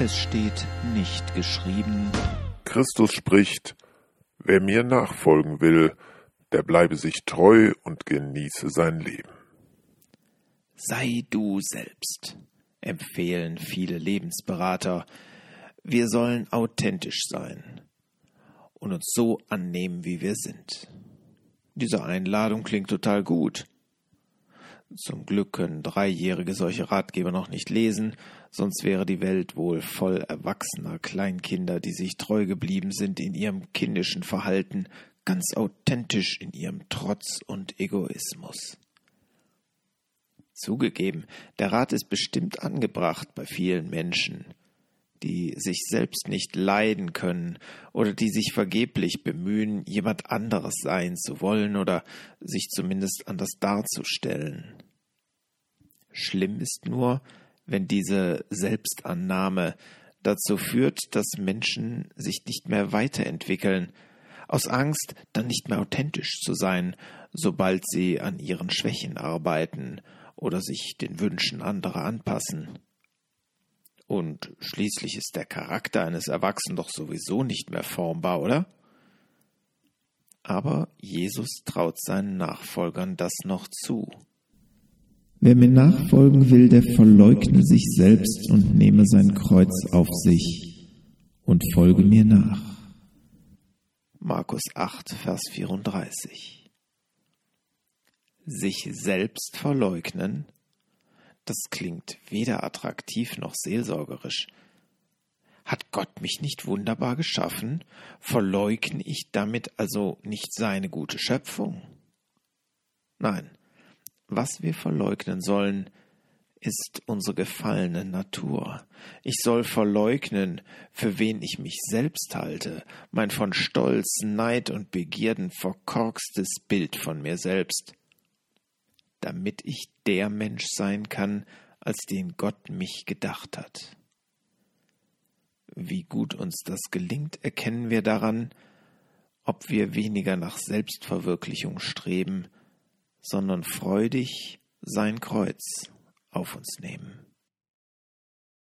Es steht nicht geschrieben. Christus spricht, wer mir nachfolgen will, der bleibe sich treu und genieße sein Leben. Sei du selbst, empfehlen viele Lebensberater. Wir sollen authentisch sein und uns so annehmen, wie wir sind. Diese Einladung klingt total gut. Zum Glück können Dreijährige solche Ratgeber noch nicht lesen, sonst wäre die Welt wohl voll erwachsener Kleinkinder, die sich treu geblieben sind in ihrem kindischen Verhalten, ganz authentisch in ihrem Trotz und Egoismus. Zugegeben, der Rat ist bestimmt angebracht bei vielen Menschen, die sich selbst nicht leiden können oder die sich vergeblich bemühen, jemand anderes sein zu wollen oder sich zumindest anders darzustellen. Schlimm ist nur, wenn diese Selbstannahme dazu führt, dass Menschen sich nicht mehr weiterentwickeln, aus Angst, dann nicht mehr authentisch zu sein, sobald sie an ihren Schwächen arbeiten oder sich den Wünschen anderer anpassen. Und schließlich ist der Charakter eines Erwachsenen doch sowieso nicht mehr formbar, oder? Aber Jesus traut seinen Nachfolgern das noch zu. Wer mir nachfolgen will, der verleugne sich selbst und nehme sein Kreuz auf sich und folge mir nach. Markus 8, Vers 34. Sich selbst verleugnen, das klingt weder attraktiv noch seelsorgerisch. Hat Gott mich nicht wunderbar geschaffen? Verleugne ich damit also nicht seine gute Schöpfung? Nein, was wir verleugnen sollen, ist unsere gefallene Natur. Ich soll verleugnen, für wen ich mich selbst halte, mein von Stolz, Neid und Begierden verkorkstes Bild von mir selbst, damit ich der Mensch sein kann, als den Gott mich gedacht hat. Wie gut uns das gelingt, erkennen wir daran, ob wir weniger nach Selbstverwirklichung streben, sondern freudig sein Kreuz auf uns nehmen.